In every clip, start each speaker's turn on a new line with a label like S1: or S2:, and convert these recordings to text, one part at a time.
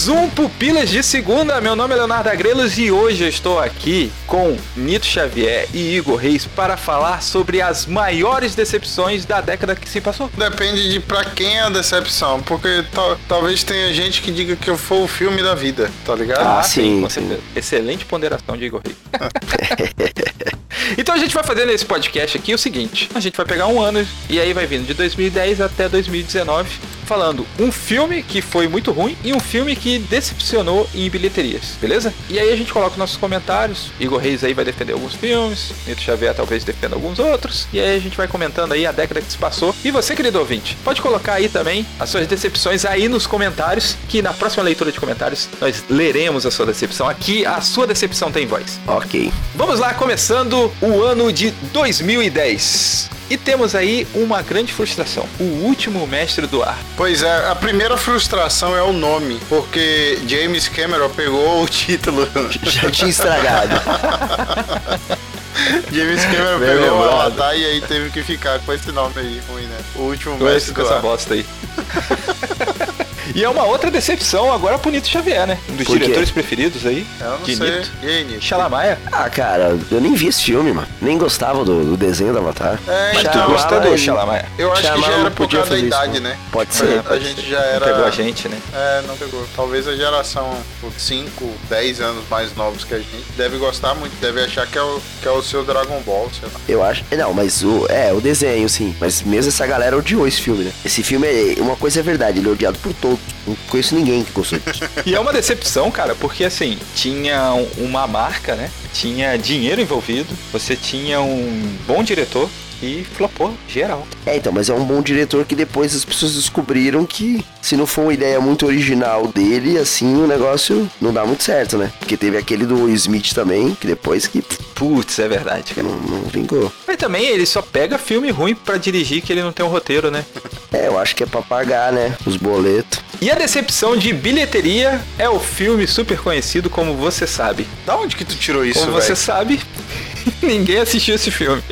S1: Mais um Pupilas de Segunda. Meu nome é Leonardo Agrelos e hoje eu estou aqui com Nito Xavier e Igor Reis para falar sobre as maiores decepções da década que se passou.
S2: Depende de pra quem é a decepção, porque tal- talvez tenha gente que diga que foi o filme da vida, tá ligado?
S3: Ah, sim,
S1: com
S3: sim.
S1: certeza. Excelente ponderação de Igor Reis. então a gente vai fazer nesse podcast aqui o seguinte: a gente vai pegar um ano e aí vai vindo de 2010 até 2019, falando um filme que foi muito ruim e um filme que decepcionou em bilheterias, beleza? E aí a gente coloca os nossos comentários. Igor Reis aí vai defender alguns filmes, Nito Xavier talvez defenda alguns outros. E aí a gente vai comentando aí a década que se passou. E você, querido ouvinte, pode colocar aí também as suas decepções aí nos comentários, que na próxima leitura de comentários nós leremos a sua decepção. Aqui a sua decepção tem voz.
S3: Ok.
S1: Vamos lá, começando o ano de 2010. E temos aí uma grande frustração. O último mestre do ar.
S2: Pois é, a primeira frustração é o nome, porque James Cameron pegou o título.
S3: Já tinha estragado.
S2: James Cameron
S3: Bem
S2: pegou o. Avatar e aí teve que ficar com esse nome aí ruim, né? O último
S1: Com
S2: mestre
S1: essa
S2: do ar.
S1: bosta aí. e é uma outra decepção agora pro Nito Xavier, né? Um dos
S3: Por quê?
S1: diretores preferidos aí.
S2: Eu não
S1: de
S2: sei.
S1: Nito.
S2: E aí, Nick?
S1: Xalamaia.
S3: Ah, cara, eu nem vi esse filme, mano. Nem gostava do, do desenho do Avatar.
S2: É,
S1: Mas tu
S2: então,
S1: gostou do Xalamaia?
S2: eu acho que já era por causa da
S3: isso,
S2: idade,
S3: não.
S2: né?
S3: Pode
S2: É,
S3: ser.
S2: a gente já era.
S1: Não pegou a gente, né?
S2: É, não pegou. Talvez a geração 5, 10 anos mais novos que a gente deve gostar muito, deve achar que é o, que é o seu Dragon Ball, sei lá.
S3: Eu acho. Não, mas o. É, o desenho, sim. Mas mesmo essa galera odiou esse filme, né? Esse filme é. Uma coisa é verdade, ele é odiado por todos. Não conheço ninguém que disso.
S1: E é uma decepção, cara, porque assim, tinha um- uma marca, né? Tinha dinheiro envolvido, você tinha um bom diretor e flopou geral.
S3: É, então, mas é um bom diretor que depois as pessoas descobriram que se não for uma ideia muito original dele, assim, o negócio não dá muito certo, né? Porque teve aquele do Will Smith também, que depois que
S1: Putz, é verdade, cara.
S3: não, não vingou.
S1: Mas também ele só pega filme ruim pra dirigir que ele não tem um roteiro, né?
S3: É, eu acho que é pra pagar, né? Os boletos.
S1: E a decepção de bilheteria é o filme super conhecido como Você Sabe.
S2: Da onde que tu tirou isso,
S1: Como
S2: velho?
S1: você sabe, ninguém assistiu esse filme.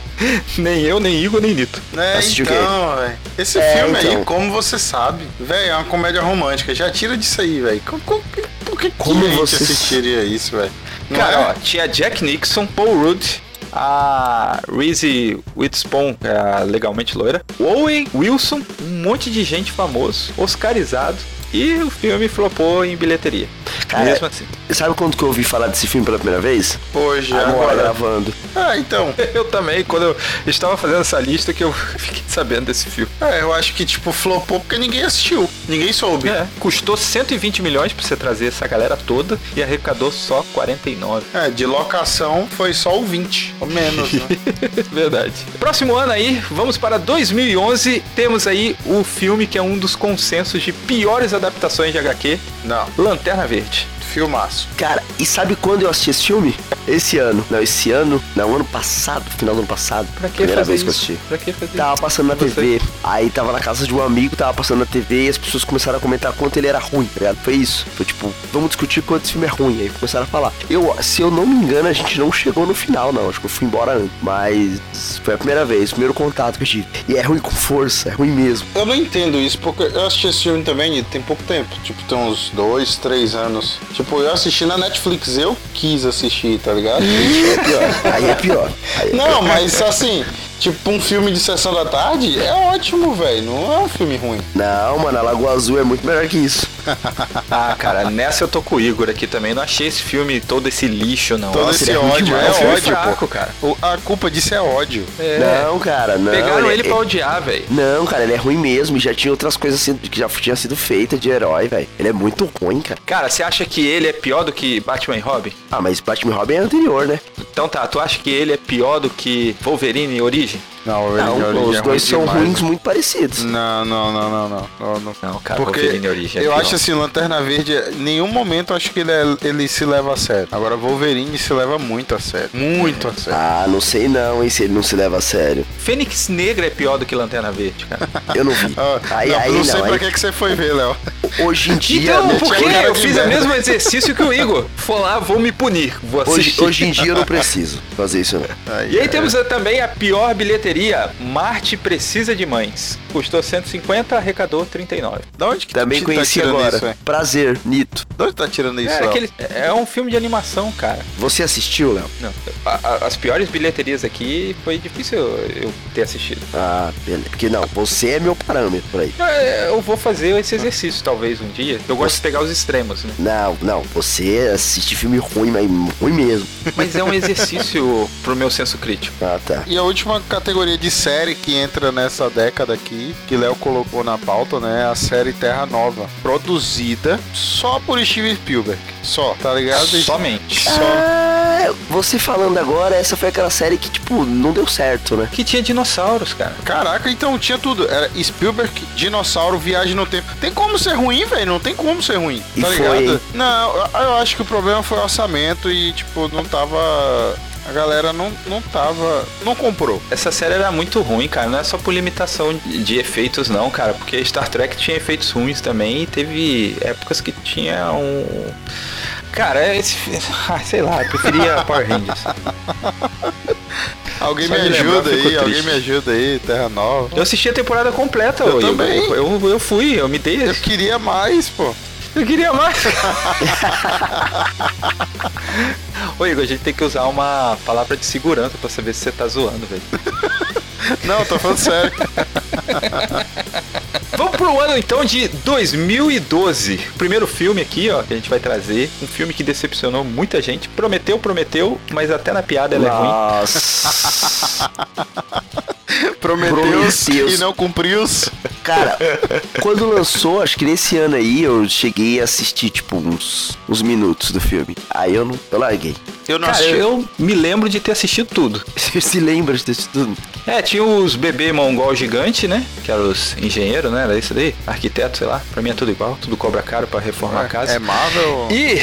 S1: Nem eu, nem Igor, nem Nito.
S2: É,
S3: Assistiu o
S2: então, velho. Esse
S3: É,
S2: filme aí,
S3: então.
S2: como você sabe, velho, é uma comédia romântica. Já tira disso aí, velho. Co- co- Por que,
S3: Como
S2: que a gente
S3: você
S2: assistiria isso, velho? Não
S1: Cara,
S2: é?
S1: ó, tinha Jack Nixon, Paul Rudd, a Reese Witherspoon, que é a legalmente loira, Owen Wilson, um monte de gente famoso, oscarizado, e o filme flopou em bilheteria.
S3: Cara,
S1: Mesmo assim.
S3: Sabe quando que eu ouvi falar desse filme pela primeira vez?
S2: Hoje,
S3: Agora,
S2: agora.
S3: gravando.
S2: Ah, então.
S1: Eu também, quando eu estava fazendo essa lista, que eu fiquei sabendo desse filme.
S2: É, eu acho que, tipo, flopou porque ninguém assistiu. Ninguém soube.
S1: É, custou 120 milhões pra você trazer essa galera toda e arrecadou só 49.
S2: É, de locação foi só o 20, ou menos, né?
S1: Verdade. Próximo ano aí, vamos para 2011. Temos aí o filme que é um dos consensos de piores adaptações de HQ,
S2: Não,
S1: Lanterna Verde.
S2: Filmaço.
S3: Cara, e sabe quando eu assisti esse filme? Esse ano. Não, esse ano. Não, ano passado. Final do ano passado.
S1: Pra que
S3: Primeira
S1: fazer
S3: vez que eu
S1: isso?
S3: assisti.
S1: Pra que fazer
S3: Tava
S1: isso?
S3: passando na
S1: Você?
S3: TV. Aí tava na casa de um amigo, tava passando na TV e as pessoas começaram a comentar quanto ele era ruim, tá ligado? Foi isso. Foi tipo, vamos discutir quanto esse filme é ruim. Aí começaram a falar. Eu, se eu não me engano, a gente não chegou no final, não. Acho que eu fui embora antes. Mas foi a primeira vez, o primeiro contato que eu tive. E é ruim com força, é ruim mesmo.
S2: Eu não entendo isso, porque eu assisti esse filme também e tem pouco tempo. Tipo, tem uns dois, três anos. Tipo, eu assisti na Netflix, eu quis assistir, tá ligado?
S3: É pior. Aí é pior. Aí é
S2: Não, mas assim, tipo, um filme de sessão da tarde é ótimo, velho. Não é um filme ruim.
S3: Não, mano, a Lagoa Azul é muito melhor que isso.
S1: Ah, cara, nessa eu tô com o Igor aqui também. Não achei esse filme todo esse lixo, não.
S2: Todo
S1: Nossa,
S2: esse
S1: ele é ruim
S2: ódio,
S1: demais.
S2: é
S1: um
S2: ódio,
S1: fraco,
S2: pô.
S1: cara.
S2: O- a culpa disso é ódio.
S1: É.
S3: Não, cara, não.
S1: Pegaram ele
S3: é-
S1: pra odiar, velho.
S3: Não, cara, ele é ruim mesmo. E já tinha outras coisas assim, que já tinha sido feita de herói, velho. Ele é muito ruim, cara.
S1: Cara, você acha que ele é pior do que Batman e Robin?
S3: Ah, mas Batman e Robin é anterior, né?
S1: Então tá, tu acha que ele é pior do que Wolverine e Origem?
S2: Não,
S3: Não,
S2: Origem
S3: os
S2: é
S3: dois são
S2: demais.
S3: ruins muito parecidos.
S2: Não, não, não, não, não. não, não.
S1: Não, cara,
S2: Porque
S1: Wolverine e Origem é
S2: eu
S1: pior.
S2: acho assim, Lanterna Verde, em nenhum momento eu acho que ele, é- ele se leva a sério. Agora, Wolverine se leva muito a sério. Muito a sério.
S3: Ah, não sei não, hein, se ele não se leva a sério.
S1: Fênix Negra é pior do que Lanterna Verde, cara.
S3: Eu não vi.
S2: Ah,
S3: aí,
S2: não,
S3: aí
S2: não sei
S3: não.
S2: pra
S3: aí-
S2: que, que você foi ver, Léo.
S3: Hoje em dia.
S1: Então,
S3: né,
S1: por que eu fiz o
S2: merda.
S1: mesmo exercício que o Igor? Vou lá, vou me punir. Vou
S3: hoje,
S1: assistir.
S3: hoje em dia eu não preciso fazer isso, não.
S2: Ai,
S1: E aí
S2: ai,
S1: temos também a pior bilheteria. Marte precisa de mães. Custou 150, arrecadou 39.
S2: Da onde que
S3: Também
S2: tu
S3: conheci
S2: tá
S3: agora.
S2: isso, é?
S3: Prazer, Nito.
S2: Da onde tá tirando isso,
S1: É,
S2: Léo?
S1: aquele, é um filme de animação, cara.
S3: Você assistiu, Léo?
S1: Não, a- a- as piores bilheterias aqui foi difícil eu, eu ter assistido.
S3: Ah, beleza. Porque não, você é meu parâmetro aí.
S1: É, Eu vou fazer esse exercício talvez um dia. Eu gosto de pegar os extremos, né?
S3: Não, não, você assiste filme ruim, mas ruim mesmo.
S1: Mas é um exercício pro meu senso crítico.
S3: Ah, tá.
S2: E a última categoria de série que entra nessa década aqui, que Léo colocou na pauta, né? A série Terra Nova. Produzida só por Steven Spielberg. Só, tá ligado?
S1: Somente.
S2: Só.
S3: Ah, você falando agora, essa foi aquela série que, tipo, não deu certo, né?
S1: Que tinha dinossauros, cara.
S2: Caraca, então tinha tudo. Era Spielberg, dinossauro, viagem no tempo. Tem como ser ruim, velho? Não tem como ser ruim.
S3: E
S2: tá
S3: foi,
S2: ligado? Não, eu- eu acho que o problema foi o orçamento e, tipo, não tava. A galera não, não tava. Não comprou.
S1: Essa série era muito ruim, cara. Não é só por limitação de de efeitos, não, cara. Porque Star Trek tinha efeitos ruins também e teve épocas que tinha um. Cara, esse. Ah, sei lá, eu preferia Power Rangers.
S2: Alguém
S1: Só
S2: me
S1: lembrar,
S2: ajuda
S1: eu fico
S2: aí, alguém me ajuda aí, Terra Nova.
S1: Eu assisti a temporada completa,
S2: Eu
S1: ô,
S2: também.
S1: Eu, eu, eu fui, eu me dei.
S2: Eu queria mais, pô.
S1: Eu queria mais. Ô Igor, a gente tem que usar uma palavra de segurança pra saber se você tá zoando, velho.
S2: Não, tô falando sério.
S1: Vamos pro ano então de 2012. Primeiro filme aqui, ó, que a gente vai trazer. Um filme que decepcionou muita gente. Prometeu, prometeu, mas até na piada ela é ruim.
S3: Prometeus.
S2: e não cumpriu.
S3: Cara, quando lançou, acho que nesse ano aí, eu cheguei a assistir, tipo, uns, uns minutos do filme. Aí eu não. Eu larguei.
S2: Eu não
S1: Cara,
S2: assisti.
S1: eu me lembro de ter assistido tudo.
S3: Você se lembra disso tudo?
S1: É, tinha os bebê mongol gigante, né? Que eram os engenheiros, né? Era isso daí? Arquiteto, sei lá. Pra mim é tudo igual. Tudo cobra caro pra reformar a casa.
S2: É Marvel?
S1: E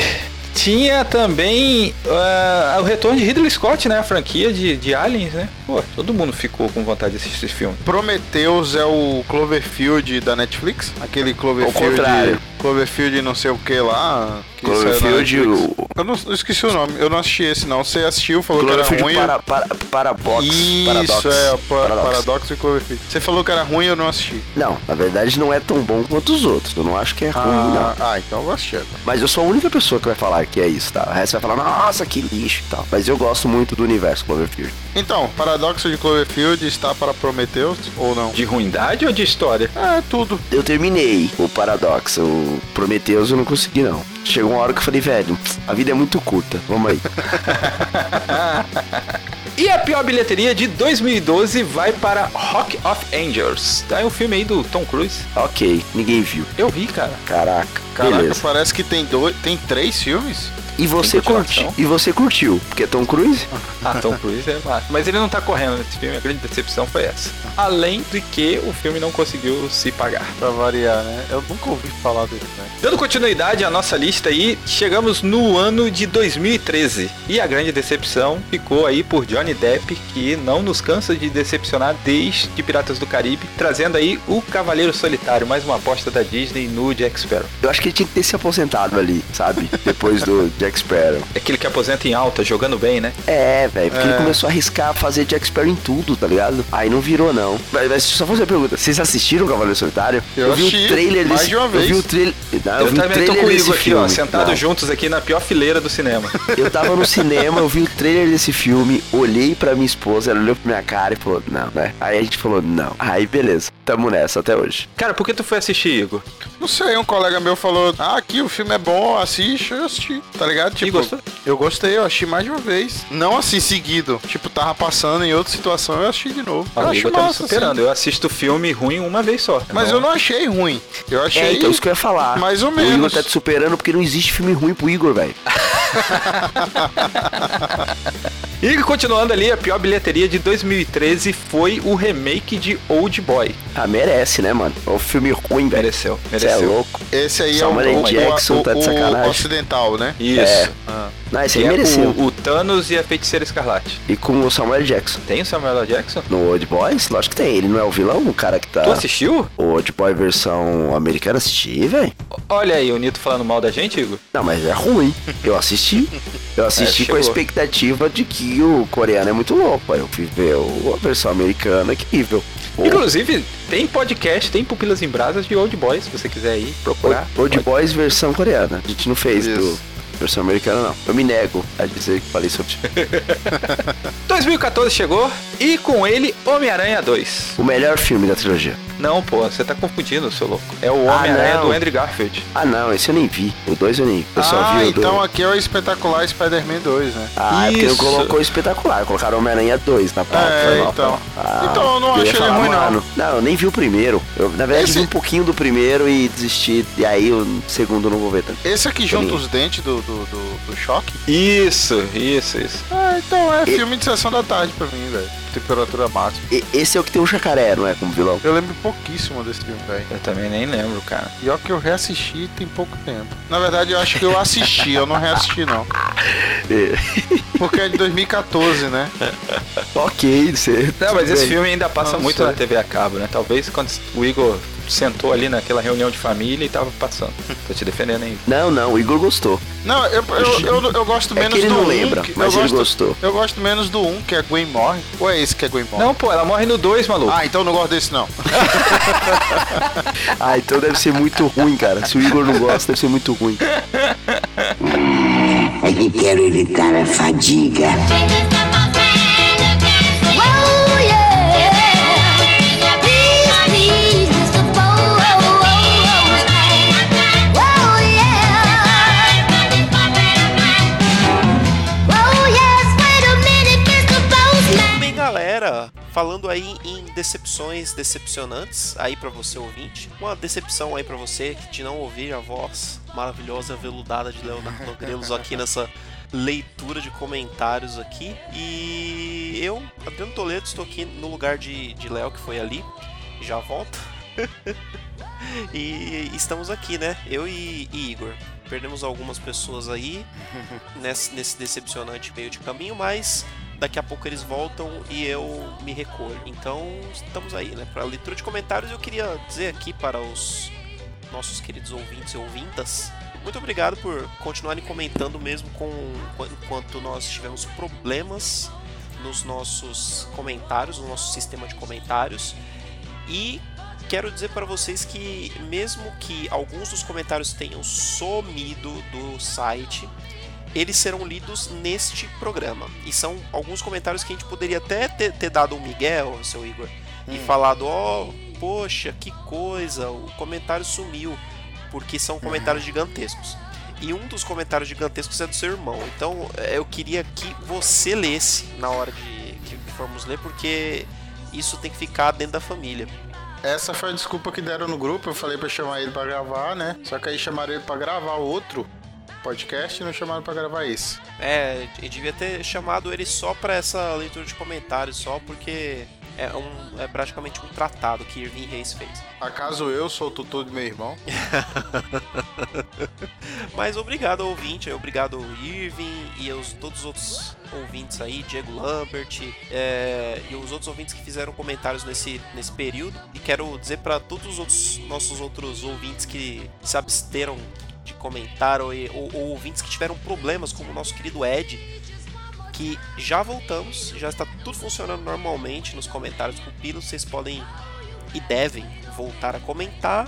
S1: tinha também ah, o retorno de Ridley Scott, né? A franquia de, de Aliens, né? Pô, todo mundo ficou com vontade de assistir esse filme.
S2: Prometheus é o Cloverfield da Netflix? Aquele Cloverfield.
S3: contrário.
S2: Cloverfield não sei o que lá. Que
S3: Cloverfield, o-
S2: Eu não eu esqueci o nome, eu não assisti esse não. Você assistiu, falou
S3: Cloverfield
S2: que era ruim.
S3: para, para, Parabox.
S2: Isso,
S3: Paradox.
S2: é, pa-
S3: Paradox.
S2: Paradox e Cloverfield. Você falou que era ruim, eu não assisti.
S3: Não, na verdade não é tão bom quanto os outros. Eu não acho que é ruim, não.
S2: Ah, ah, então eu vou assistir.
S3: Mas eu sou a única pessoa que vai falar que é isso, tá? O resto vai falar, nossa, que lixo e tal. Mas eu gosto muito do universo Cloverfield.
S2: Então, Paradoxo de Cloverfield está para Prometheus ou não?
S1: De ruindade ou de história?
S2: É, tudo.
S3: Eu terminei o Paradox, o Prometheus eu não consegui não. Chegou uma hora que eu falei, velho, a vida é muito curta, vamos aí.
S1: E a pior bilheteria de 2012 vai para Rock of Angels. Tá? É um filme aí do Tom Cruise.
S3: ok, ninguém viu.
S1: Eu vi, cara.
S3: Caraca,
S2: Caraca,
S3: beleza.
S2: parece que tem dois, tem três filmes.
S3: E você curtiu? E você curtiu? Porque é Tom Cruise?
S1: Ah, Tom Cruise é massa. Mas ele não tá correndo nesse filme, a grande decepção foi essa. Além de que o filme não conseguiu se pagar.
S2: Pra variar, né? Eu nunca ouvi falar dele, né?
S1: Dando continuidade à nossa lista aí, chegamos no ano de 2013. E a grande decepção ficou aí por Johnny Depp, que não nos cansa de decepcionar desde Piratas do Caribe, trazendo aí o Cavaleiro Solitário, mais uma aposta da Disney no Jack Sparrow.
S3: Eu acho que ele tinha que ter se aposentado ali, sabe? Depois do Jack Sparrow.
S1: É Aquele que aposenta em alta, jogando bem, né?
S3: É, velho, porque
S2: É.
S3: ele começou a arriscar fazer Jack Sparrow em tudo, tá ligado? Aí não virou, não. Mas, mas deixa eu só fazer uma pergunta. Vocês assistiram Cavaleiro Solitário?
S2: Eu
S3: vi
S2: assisti,
S3: o trailer
S2: mais
S3: desse...
S2: de uma
S3: Eu vi
S2: vez.
S3: o trailer... Não, eu,
S1: Eu, também tô
S3: trailer
S1: com o
S3: desse
S1: Igor aqui,
S3: filme.
S1: ó, sentados
S3: Não.
S1: juntos aqui na pior fileira do cinema.
S3: Eu tava no cinema, eu vi o trailer desse filme, olhei pra minha esposa, ela olhou pra minha cara e falou, não, né? Aí a gente falou, não. Aí beleza. Tamo nessa até hoje.
S1: Cara, por que tu foi assistir, Igor?
S4: Não sei, um colega meu falou: Ah, aqui o filme é bom, assiste, eu assisti. Tá ligado? Tipo,
S1: gostou?
S4: eu gostei, eu assisti mais de uma vez. Não assim seguido. Tipo, tava passando em outra situação, eu assisti de novo.
S1: Ah,
S4: eu acho
S1: tá
S4: massa,
S1: superando.
S4: assim.
S1: Eu assisto filme ruim uma vez só.
S4: Mas eu não achei ruim. Eu achei.
S3: É, então isso que eu ia falar.
S4: Mais ou
S3: O Igor
S4: menos.
S3: tá te superando porque não existe filme ruim pro Igor, velho.
S1: E continuando ali, a pior bilheteria de 2013 foi o remake de Old Boy.
S3: Ah, merece, né, mano? É um filme ruim, velho.
S1: Mereceu,
S3: Você é
S1: mereceu.
S3: louco.
S4: Esse aí
S3: Samuel
S4: é o, o,
S3: Jackson
S4: o,
S3: tá de
S4: o-
S3: sacanagem.
S4: o ocidental, né?
S1: Isso.
S3: É.
S4: Ah.
S3: Não, esse aí
S1: é
S3: mereceu.
S1: o, o Thanos e a Feiticeira Escarlate.
S3: E com o Samuel. Jackson.
S1: Tem o Samuel L. Jackson?
S3: No Old Boys, lógico que tem. Ele não é o vilão, o cara que tá.
S1: Tu assistiu?
S3: O Old Boy versão americana assisti, velho.
S1: Olha aí, o Nito falando mal da gente, Igor.
S3: Não, mas é ruim. Eu assisti. Eu assisti
S1: É,
S3: com a expectativa de que o coreano é muito louco. Aí eu fui ver a versão americana, que nível.
S1: Inclusive, tem podcast, tem Pupilas em Brasas de Old Boy, se você quiser aí procurar.
S3: Old
S1: Pode.
S3: Boys versão coreana. A gente não fez
S4: Isso.
S3: do versão americana, não. Eu me nego a dizer que falei sobre
S1: 2014 chegou e com ele Homem-Aranha 2.
S3: o melhor filme da trilogia.
S1: Não, pô, você tá confundindo, seu louco. É o
S3: Ah,
S1: Homem-Aranha
S3: não.
S1: do Andrew Garfield.
S3: Ah, não, esse eu nem vi. O 2 eu nem vi. Eu só
S4: ah,
S3: vi o
S4: então aqui é o espetacular Spider-Man 2, né?
S3: Ah, é porque não
S1: Isso.
S3: colocou espetacular. Colocaram Homem-Aranha 2 na pauta.
S4: É,
S3: mal,
S4: então.
S3: Ah,
S4: Então eu não
S3: ia
S4: achei ele ruim, não.
S3: mano, não. eu nem vi o primeiro. Eu, na verdade,
S4: Esse-
S3: vi um pouquinho do primeiro e desisti. E aí o segundo eu não vou ver tanto.
S4: Esse aqui junta os dentes do, do, do, do choque?
S1: Isso, isso, isso.
S4: Ah, então é
S3: E-
S4: filme de sessão da tarde pra mim, velho. Temperatura máxima.
S3: E- esse é o que tem um jacaré, não é? Como vilão.
S4: Eu lembro pouquíssimo desse filme, velho.
S1: Eu também nem lembro, cara.
S4: E ó que eu reassisti tem pouco tempo. Na verdade, eu acho que eu assisti, eu não reassisti, não.
S3: É.
S4: Porque é de 2014, né?
S3: ok, você.
S1: Não, mas esse filme ainda passa
S4: Não
S1: muito
S4: sei.
S1: na TV a cabo, né? Talvez quando o Igor sentou ali naquela reunião de família e tava passando. Tô te defendendo aí.
S3: Não, não, o Igor gostou.
S4: Não, eu, eu, eu, eu gosto
S3: É
S4: menos
S3: que ele
S4: do
S3: não
S4: 1.
S3: lembra,
S4: que-
S3: mas
S4: eu
S3: ele
S4: gosto,
S3: gostou.
S4: Eu gosto menos do 1, que é Gwen morre. Ou é esse que é Gwen morre?
S1: Não, pô, ela morre no 2, maluco.
S4: Ah, então eu não gosto desse, não.
S3: Ah, então deve ser muito ruim, cara. Se o Igor não gosta, deve ser muito ruim.
S5: É que quero evitar a fadiga.
S6: Falando aí em decepções decepcionantes aí pra você ouvinte, uma decepção aí pra você de não ouvir a voz maravilhosa veludada de Leonardo Grelos aqui nessa leitura de comentários aqui. E eu, Adriano Toledo, estou aqui no lugar de, de Léo que foi ali, já volto. e estamos aqui, né? Eu e, e Igor. Perdemos algumas pessoas aí nesse, nesse decepcionante meio de caminho, mas daqui a pouco eles voltam e eu me recolho. Então estamos aí, né? Para leitura de comentários, eu queria dizer aqui para os nossos queridos ouvintes e ouvintas. Muito obrigado por continuarem comentando mesmo com enquanto nós tivemos problemas nos nossos comentários, no nosso sistema de comentários. E quero dizer para vocês que mesmo que alguns dos comentários tenham sumido do site, eles serão lidos neste programa. E são alguns comentários que a gente poderia até ter, ter dado um Miguel, seu Igor, e falado, ó, poxa, que coisa, o comentário sumiu, porque são comentários gigantescos. E um dos comentários gigantescos é do seu irmão. Então eh, eu queria que você lesse na hora de que formos ler, porque isso tem que ficar dentro da família.
S4: Essa foi a desculpa que deram no grupo. Eu falei pra chamar ele pra gravar, né? Só que aí chamaram ele pra gravar outro podcast e não chamaram pra gravar esse.
S6: É, eu devia ter chamado ele só pra essa leitura de comentários, só porque é, um, é praticamente um tratado que Irving Reis fez.
S4: Acaso eu sou o tutor do meu irmão?
S6: Mas obrigado ao ouvinte, obrigado ao Irving e aos todos os outros ouvintes aí, Diego Lambert é, e os outros ouvintes que fizeram comentários nesse, nesse período. E quero dizer para todos os outros nossos outros ouvintes que se absteram de comentar ou, ou, ou ouvintes que tiveram problemas, como o nosso querido Ed, que já voltamos, já está tudo funcionando normalmente nos comentários do Pilo. Vocês podem e devem voltar a comentar.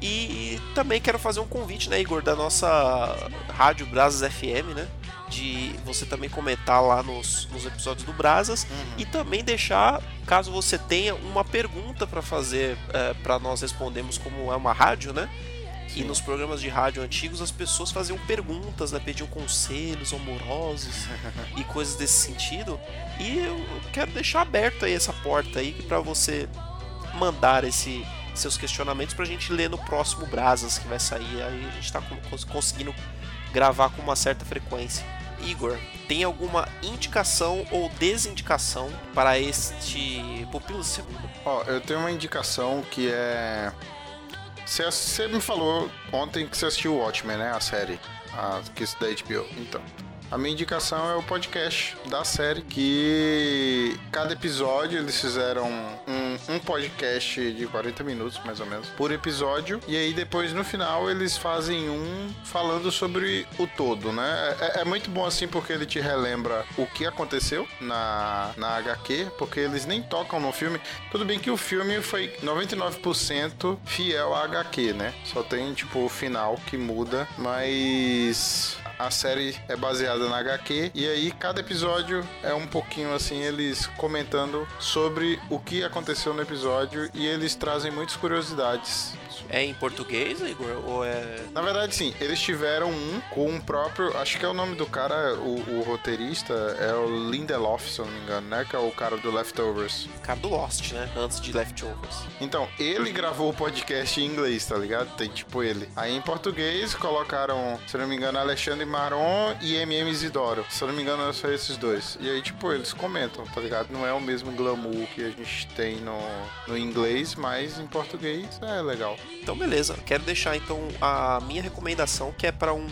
S6: E também quero fazer um convite, né, Igor, da nossa Rádio Brasas FM, né? de você também comentar lá nos, nos episódios do Brasas e também deixar, caso você tenha uma pergunta para fazer para nós respondermos como é uma rádio, né? E nos programas de rádio antigos as pessoas faziam perguntas, né? Pediam conselhos amorosos e coisas desse sentido. E eu quero deixar aberto aí essa porta aí para você mandar esse seus questionamentos pra gente ler no próximo Brasas que vai sair. Aí a gente tá conseguindo gravar com uma certa frequência. Igor, tem alguma indicação ou desindicação para este Pupilo Segundo?
S4: Ó, eu tenho uma indicação que é. Você, me falou ontem que você assistiu Watchmen, né? A série. A, que isso da HBO. Então. A minha indicação é o podcast da série, que cada episódio eles fizeram um, um podcast de 40 minutos, mais ou menos, por episódio. E aí depois no final eles fazem um falando sobre o todo, né? É, é muito bom assim porque ele te relembra o que aconteceu na, na HQ, porque eles nem tocam no filme. Tudo bem que o filme foi 99% fiel à HQ, né? Só tem tipo o final que muda, mas a série é baseada na HQ e aí cada episódio é um pouquinho assim eles comentando sobre o que aconteceu no episódio e eles trazem muitas curiosidades.
S6: É em português, Igor? Ou é.
S4: Na verdade, sim, eles tiveram um com o próprio. Acho que é o nome do cara, o, o roteirista, é o Lindelof, se eu não me engano, né? Que é o cara do Leftovers.
S6: Cara do Lost, né? Antes de Leftovers.
S4: Então, ele gravou o podcast em inglês, tá ligado? Tem tipo ele. Aí em português colocaram, se eu não me engano, Alexandre Maron e MM Isidoro. Se eu não me engano, são esses dois. E aí, tipo, eles comentam, tá ligado? Não é o mesmo glamour que a gente tem no, no inglês, mas em português é legal.
S6: Então, beleza. Quero deixar então a minha recomendação, que é para um,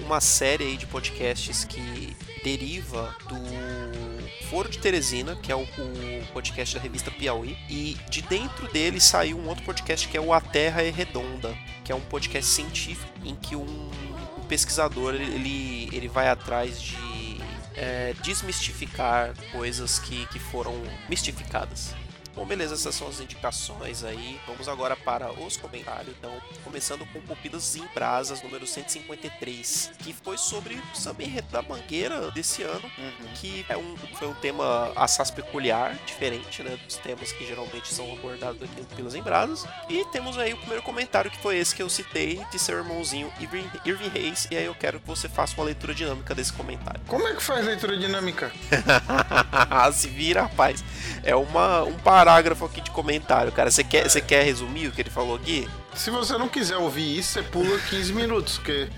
S6: uma série de podcasts que deriva do Foro de Teresina, que é o, o podcast da revista Piauí, e de dentro dele saiu um outro podcast que é o A Terra é Redonda, que é um podcast científico em que um, um pesquisador ele, ele vai atrás de é, desmistificar coisas que, que foram mistificadas. Bom, beleza, essas são as indicações aí. Vamos agora para os comentários. Então, começando com Pupilas em Brasas, número 153, que foi sobre o samba enredo da Mangueira desse ano, que é um, foi um tema assaz peculiar, diferente, né, dos temas que geralmente são abordados aqui no Pupilas em Brasas. E temos aí o primeiro comentário, que foi esse que eu citei, de seu irmãozinho Irving, Irving Reis, e aí eu quero que você faça uma leitura dinâmica desse comentário.
S4: Como é que faz leitura dinâmica?
S6: Se vira, rapaz. É uma, um parágrafo aqui de comentário, cara. Você quer, você quer resumir o que ele falou aqui?
S4: Se você não quiser ouvir isso, você pula 15 minutos, porque.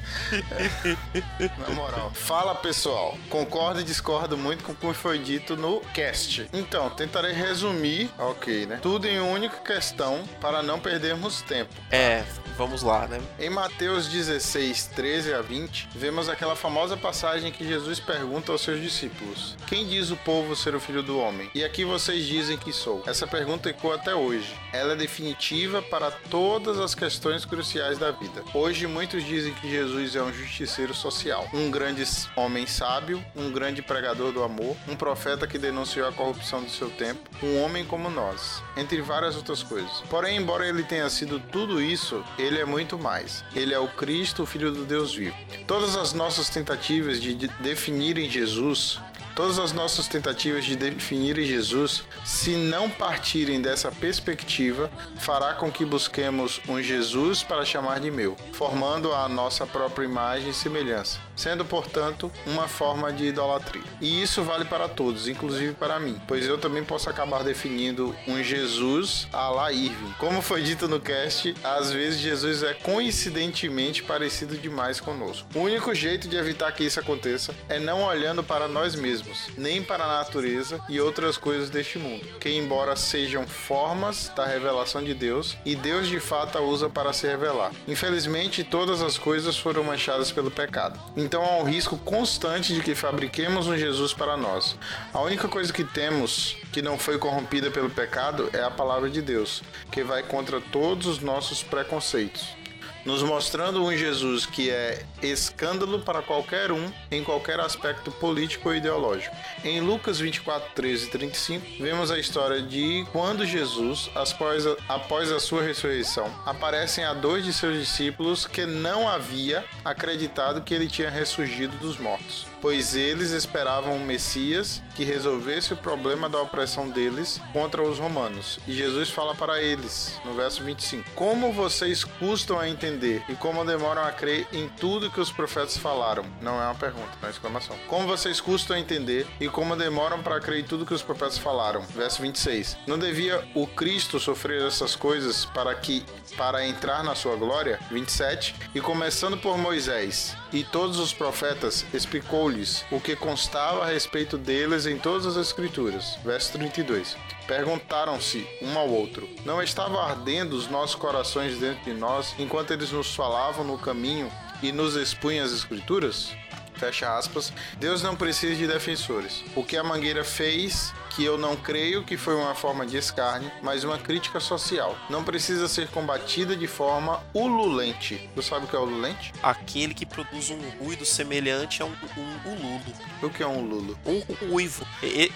S4: Na moral. Fala pessoal, concordo e discordo muito com o que foi dito no cast. Então, tentarei resumir, ok, né? Tudo em uma única questão para não perdermos tempo.
S6: É, vamos lá, né?
S4: Em Mateus 16, 13 a 20, vemos aquela famosa passagem que Jesus pergunta aos seus discípulos: Quem diz o povo ser o filho do homem? E aqui vocês dizem que sou. Essa pergunta ecoa até hoje. Ela é definitiva para todas as questões cruciais da vida. Hoje, muitos dizem que Jesus é um justiceiro social, um grande homem sábio, um grande pregador do amor, um profeta que denunciou a corrupção do seu tempo, um homem como nós, entre várias outras coisas. Porém, embora ele tenha sido tudo isso, ele é muito mais. Ele é o Cristo, o Filho do Deus vivo. Todas as nossas tentativas de de- definirem Jesus Todas as nossas tentativas de definir Jesus, se não partirem dessa perspectiva, fará com que busquemos um Jesus para chamar de meu, formando a nossa própria imagem e semelhança, sendo, portanto, uma forma de idolatria. E isso vale para todos, inclusive para mim, pois eu também posso acabar definindo um Jesus a la Irving. Como foi dito no cast, às vezes Jesus é coincidentemente parecido demais conosco. O único jeito de evitar que isso aconteça é não olhando para nós mesmos, nem para a natureza e outras coisas deste mundo, que embora sejam formas da revelação de Deus, e Deus de fato a usa para se revelar. Infelizmente, todas as coisas foram manchadas pelo pecado. Então há um risco constante de que fabriquemos um Jesus para nós. A única coisa que temos que não foi corrompida pelo pecado é a palavra de Deus, que vai contra todos os nossos preconceitos. nos mostrando um Jesus que é escândalo para qualquer um em qualquer aspecto político ou ideológico. Em Lucas 24, 13 e 35, vemos a história de quando Jesus, após a, após a sua ressurreição, aparecem a dois de seus discípulos que não havia acreditado que ele tinha ressurgido dos mortos pois eles esperavam um Messias que resolvesse o problema da opressão deles contra os romanos. E Jesus fala para eles, no verso 25: Como vocês custam a entender e como demoram a crer em tudo que os profetas falaram? Não é uma pergunta, é uma exclamação. Como vocês custam a entender e como demoram para crer em tudo que os profetas falaram? Verso 26. Não devia o Cristo sofrer essas coisas para que para entrar na sua glória? 27. E começando por Moisés e todos os profetas, explicou-lhes o que constava a respeito deles em todas as Escrituras. Verso 32. Perguntaram-se um ao outro: Não estavam ardendo os nossos corações dentro de nós enquanto eles nos falavam no caminho e nos expunham as Escrituras? Fecha aspas. Deus não precisa de defensores. O que a Mangueira fez que eu não creio que foi uma forma de escárnio, mas uma crítica social. Não precisa ser combatida de forma ululente. Tu sabe o que é ululente?
S6: Aquele que produz um ruído semelhante a um, um ululo.
S4: O que é um ululo?
S6: Um uivo.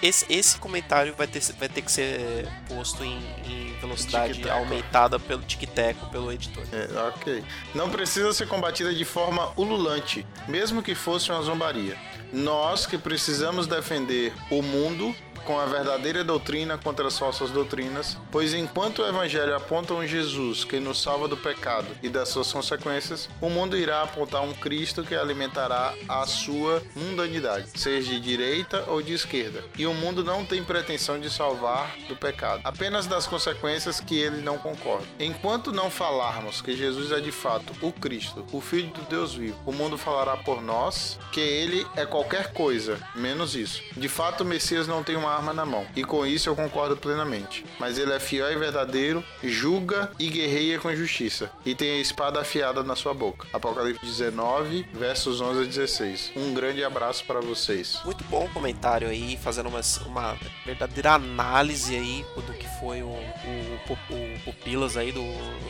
S6: Esse, esse comentário vai ter, vai ter que ser posto em, em velocidade aumentada pelo tic-teco, pelo editor.
S4: É, ok. Não precisa ser combatida de forma ululante, mesmo que fosse uma zombaria. Nós que precisamos defender o mundo com a verdadeira doutrina contra as falsas doutrinas, pois enquanto o evangelho aponta um Jesus que nos salva do pecado e das suas consequências, o mundo irá apontar um Cristo que alimentará a sua mundanidade, seja de direita ou de esquerda. E o mundo não tem pretensão de salvar do pecado, apenas das consequências que ele não concorda. Enquanto não falarmos que Jesus é de fato o Cristo, o Filho do Deus vivo, o mundo falará por nós que ele é qualquer coisa, menos isso. De fato, o Messias não tem uma arma na mão, e com isso eu concordo plenamente. Mas ele é fiel e verdadeiro, julga e guerreia com justiça, e tem a espada afiada na sua boca. Apocalipse 19, versos 11 a 16. Um grande abraço para vocês.
S6: Muito bom comentário aí, fazendo uma, uma verdadeira análise aí do que foi o, o, Pu- o Pupilas aí do,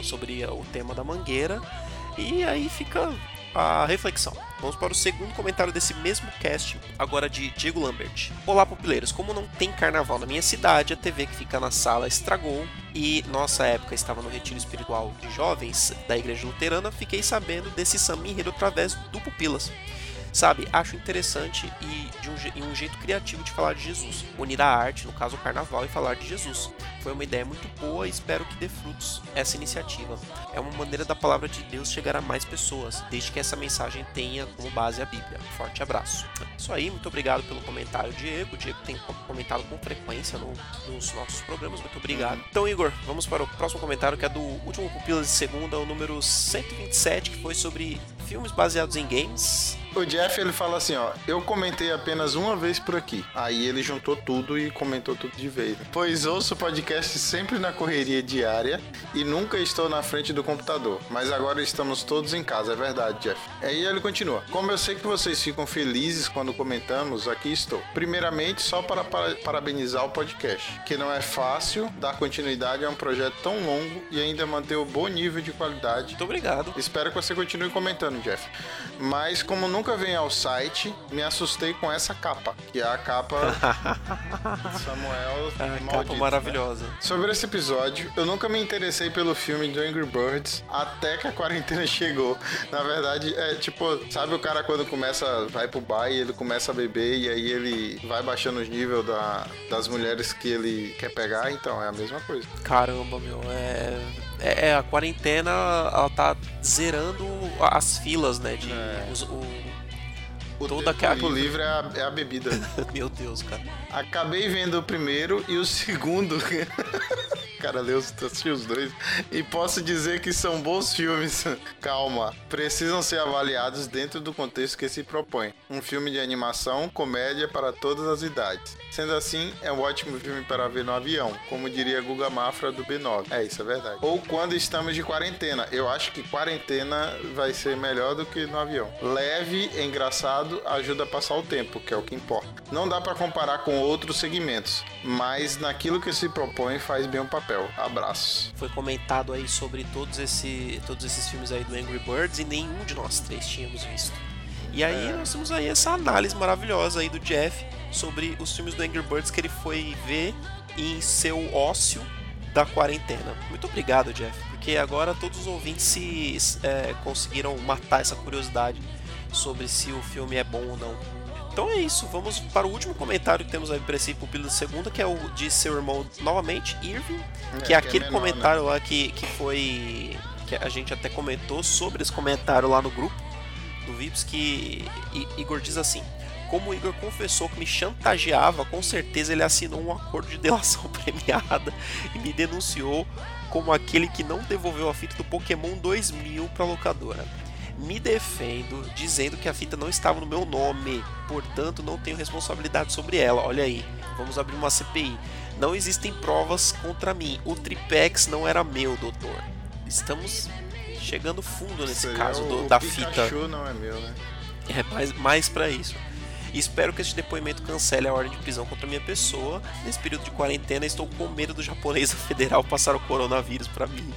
S6: sobre o tema da mangueira. E aí fica a reflexão. Vamos para o segundo comentário desse mesmo cast, agora de Diego Lambert. Olá, pupileiros. Como não tem carnaval na minha cidade, a TV que fica na sala estragou e nossa época estava no retiro espiritual de jovens da igreja luterana, fiquei sabendo desse samba enredo através do Pupilas. Sabe, acho interessante e de um, e um jeito criativo de falar de Jesus. Unir a arte, no caso o carnaval, e falar de Jesus. Foi uma ideia muito boa e espero que dê frutos essa iniciativa. É uma maneira da palavra de Deus chegar a mais pessoas, desde que essa mensagem tenha como base a Bíblia. Forte abraço. Isso aí, muito obrigado pelo comentário, Diego. O Diego tem co- comentado com frequência no- nos nossos programas, muito obrigado. Então, Igor, vamos para o próximo comentário que é do último Pupilas de Segunda, o número 127, que foi sobre filmes baseados em games.
S4: O Jeff ele fala assim, ó, eu comentei apenas uma vez por aqui. Aí ele juntou tudo e comentou tudo de vez. Pois ouço o podcast sempre na correria diária e nunca estou na frente do computador. Mas agora estamos todos em casa, é verdade, Jeff. Aí ele continua. Como eu sei que vocês ficam felizes quando comentamos, aqui estou. Primeiramente, só para para- parabenizar o podcast, que não é fácil dar continuidade a um projeto tão longo e ainda manter o bom nível de qualidade
S6: Muito obrigado.
S4: Espero que você continue comentando, Jeff. Mas como nunca vem ao site, me assustei com essa capa, que é a capa Samuel
S6: A
S4: maldito,
S6: capa
S4: né?
S6: maravilhosa.
S4: Sobre esse episódio, eu nunca me interessei pelo filme do Angry Birds até que a quarentena chegou. Na verdade, é tipo, sabe o cara quando começa, vai pro bar e ele começa a beber e aí ele vai baixando os níveis da, das mulheres que ele quer pegar? Então, é a mesma coisa.
S6: Caramba, meu, é. É, é, a quarentena, ela tá zerando as filas, né? De.
S4: É.
S6: os- o-
S4: O
S6: Toda
S4: tempo
S6: aquela-
S4: livre é a, é a bebida.
S6: Meu Deus, cara.
S4: Acabei vendo o primeiro e o segundo. Cara, eu assisti os dois. E posso dizer que são bons filmes. Calma. Precisam ser avaliados dentro do contexto que se propõe. Um filme de animação, comédia para todas as idades. Sendo assim, é um ótimo filme para ver no avião. Como diria Guga Mafra do B9. É, isso é verdade. Ou quando estamos de quarentena. Eu acho que quarentena vai ser melhor do que no avião. Leve, engraçado, ajuda a passar o tempo, que é o que importa. Não dá para comparar com outros segmentos, mas naquilo que se propõe faz bem o papel. Papel. Abraço.
S6: Foi comentado aí sobre todos, esse, todos esses filmes aí do Angry Birds e nenhum de nós três tínhamos visto. E aí nós temos aí essa análise maravilhosa aí do Jeff sobre os filmes do Angry Birds que ele foi ver em seu ócio da quarentena. Muito obrigado, Jeff, porque agora todos os ouvintes se é, conseguiram matar essa curiosidade sobre se o filme é bom ou não. Então é isso, vamos para o último comentário que temos aí para esse pupilo de segunda, que é o de seu irmão novamente, Irving, que é, aquele
S4: menor,
S6: comentário lá que, que foi. que a gente até comentou sobre esse comentário lá no grupo do Vips, que Igor diz assim. Como o Igor confessou que me chantageava, com certeza ele assinou um acordo de delação premiada e me denunciou como aquele que não devolveu a fita do Pokémon 2000 para locadora. Me defendo dizendo que a fita não estava no meu nome, portanto não tenho responsabilidade sobre ela. Olha aí, vamos abrir uma CPI. Não existem provas contra mim. O Tripex não era meu, doutor. Estamos chegando fundo nesse
S4: Seria
S6: caso
S4: o-
S6: do-
S4: o
S6: da
S4: Pikachu
S6: fita.
S4: não é meu, né?
S6: É mais, mais para isso. Espero que este depoimento cancele a ordem de prisão contra minha pessoa. Nesse período de quarentena, estou com medo do japonês federal passar o coronavírus para mim.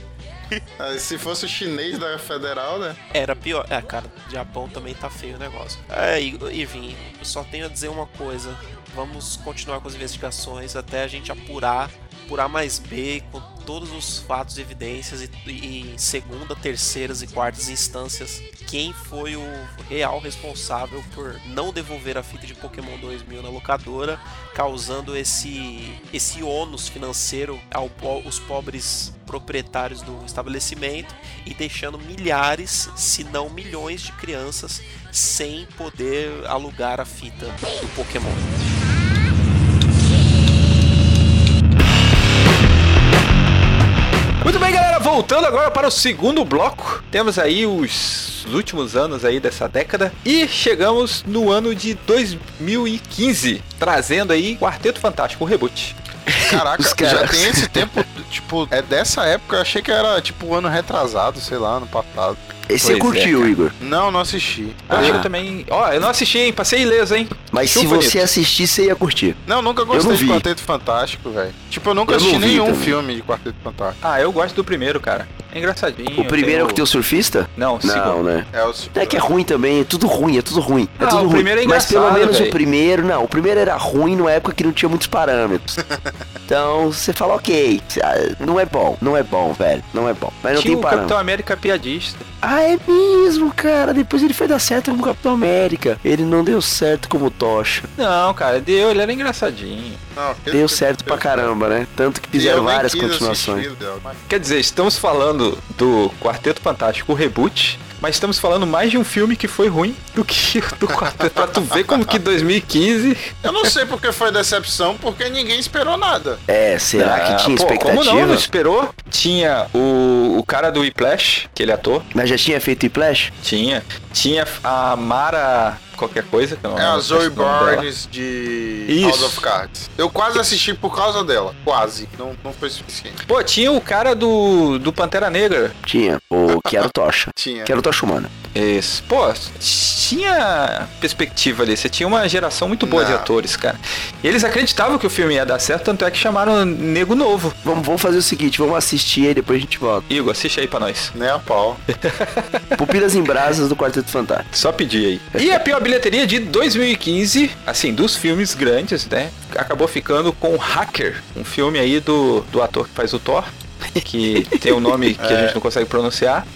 S4: Se fosse o chinês da Federal, né?
S6: Era pior. É, cara, Japão também tá feio o negócio. É, enfim, só tenho a dizer uma coisa. Vamos continuar com as investigações até a gente apurar, apurar mais B, com todos os fatos e evidências e, e em segunda, terceiras e quartas instâncias quem foi o real responsável por não devolver a fita de Pokémon 2000 na locadora, causando esse esse ônus financeiro aos os pobres proprietários do estabelecimento e deixando milhares, se não milhões de crianças sem poder alugar a fita do Pokémon.
S1: Muito bem, galera, voltando agora para o segundo bloco. Temos aí os últimos anos aí dessa década e chegamos no ano de 2015, trazendo aí Quarteto Fantástico, o reboot.
S4: Caraca, já tem esse tempo, tipo, é dessa época, eu achei que era tipo ano retrasado, sei lá, ano passado.
S3: Esse você
S1: Pois é,
S3: curtiu,
S1: cara.
S3: Igor.
S4: Não, não assisti.
S1: Eu acho
S3: Ah.
S1: que eu também. Ó, eu não assisti, hein? Passei ileso, hein?
S3: Mas se
S1: Chupa,
S3: você assistir, você ia curtir.
S4: Não, nunca
S3: não
S4: gostei de. Quarteto Fantástico, velho. Tipo, eu nunca
S3: Eu não
S4: assisti nenhum
S3: também.
S4: filme de Quarteto Fantástico.
S1: Ah, eu gosto do primeiro, cara. É engraçadinho.
S3: O primeiro é o que tem o surfista?
S1: Não, o
S3: Não, né?
S4: É o
S3: É que é ruim também, é tudo ruim, é tudo ruim. É
S1: Ah,
S3: tudo
S1: o
S3: ruim.
S1: primeiro é
S3: Mas pelo
S1: engraçado,
S3: menos
S1: velho.
S3: o primeiro, não, o primeiro era ruim numa época que não tinha muitos parâmetros. então você fala, ok, ah, não é bom, não é bom, velho, não é bom. Mas não
S1: Tinha
S3: tem
S1: o
S3: parâmetro.
S1: Capitão América piadista.
S3: Ah, é mesmo, cara. Depois ele foi dar certo como Capitão América. Ele não deu certo como Tocha.
S1: Não, cara, deu, ele era engraçadinho.
S4: Não,
S3: Deu certo pra caramba, né? Tanto que fizeram várias continuações.
S1: Quer dizer, estamos falando do Quarteto Fantástico, o reboot, mas estamos falando mais de um filme que foi ruim do que o do Quarteto. pra tu ver como que 2015.
S4: Eu não sei porque foi decepção, porque ninguém esperou nada.
S3: É, será que
S1: Ah,
S3: tinha
S1: pô,
S3: expectativa?
S1: Como não? Não esperou? Tinha o, o cara do Whiplash, aquele ator.
S3: Mas já tinha feito Whiplash?
S1: Tinha. Tinha a Mara. qualquer coisa. Que eu não
S4: É a Zoe. Barnes de
S1: Isso.
S4: House of Cards. Eu quase assisti por causa dela. Quase. Não, não foi suficiente.
S1: Pô, tinha o cara do, do Pantera Negra.
S3: Tinha. O que era o Tocha.
S4: Tinha.
S3: Que era o Tocha Humana.
S1: Esse. Pô, tinha perspectiva ali. Você tinha uma geração muito boa de
S4: Não.
S1: atores, cara. E eles acreditavam que o filme ia dar certo, tanto é que chamaram Nego Novo.
S3: Vamos, vamos fazer o seguinte, vamos assistir aí, depois a gente volta.
S1: Igor, assiste aí pra nós.
S4: Nem a pau.
S3: Pupilas em Brasas do Quarteto Fantástico.
S1: Só pedir aí. E a pior bilheteria de 2015, assim, dos filmes grandes, né? Acabou ficando com Hacker, um filme aí do, do ator que faz o Thor. Que tem um nome que a gente não consegue pronunciar.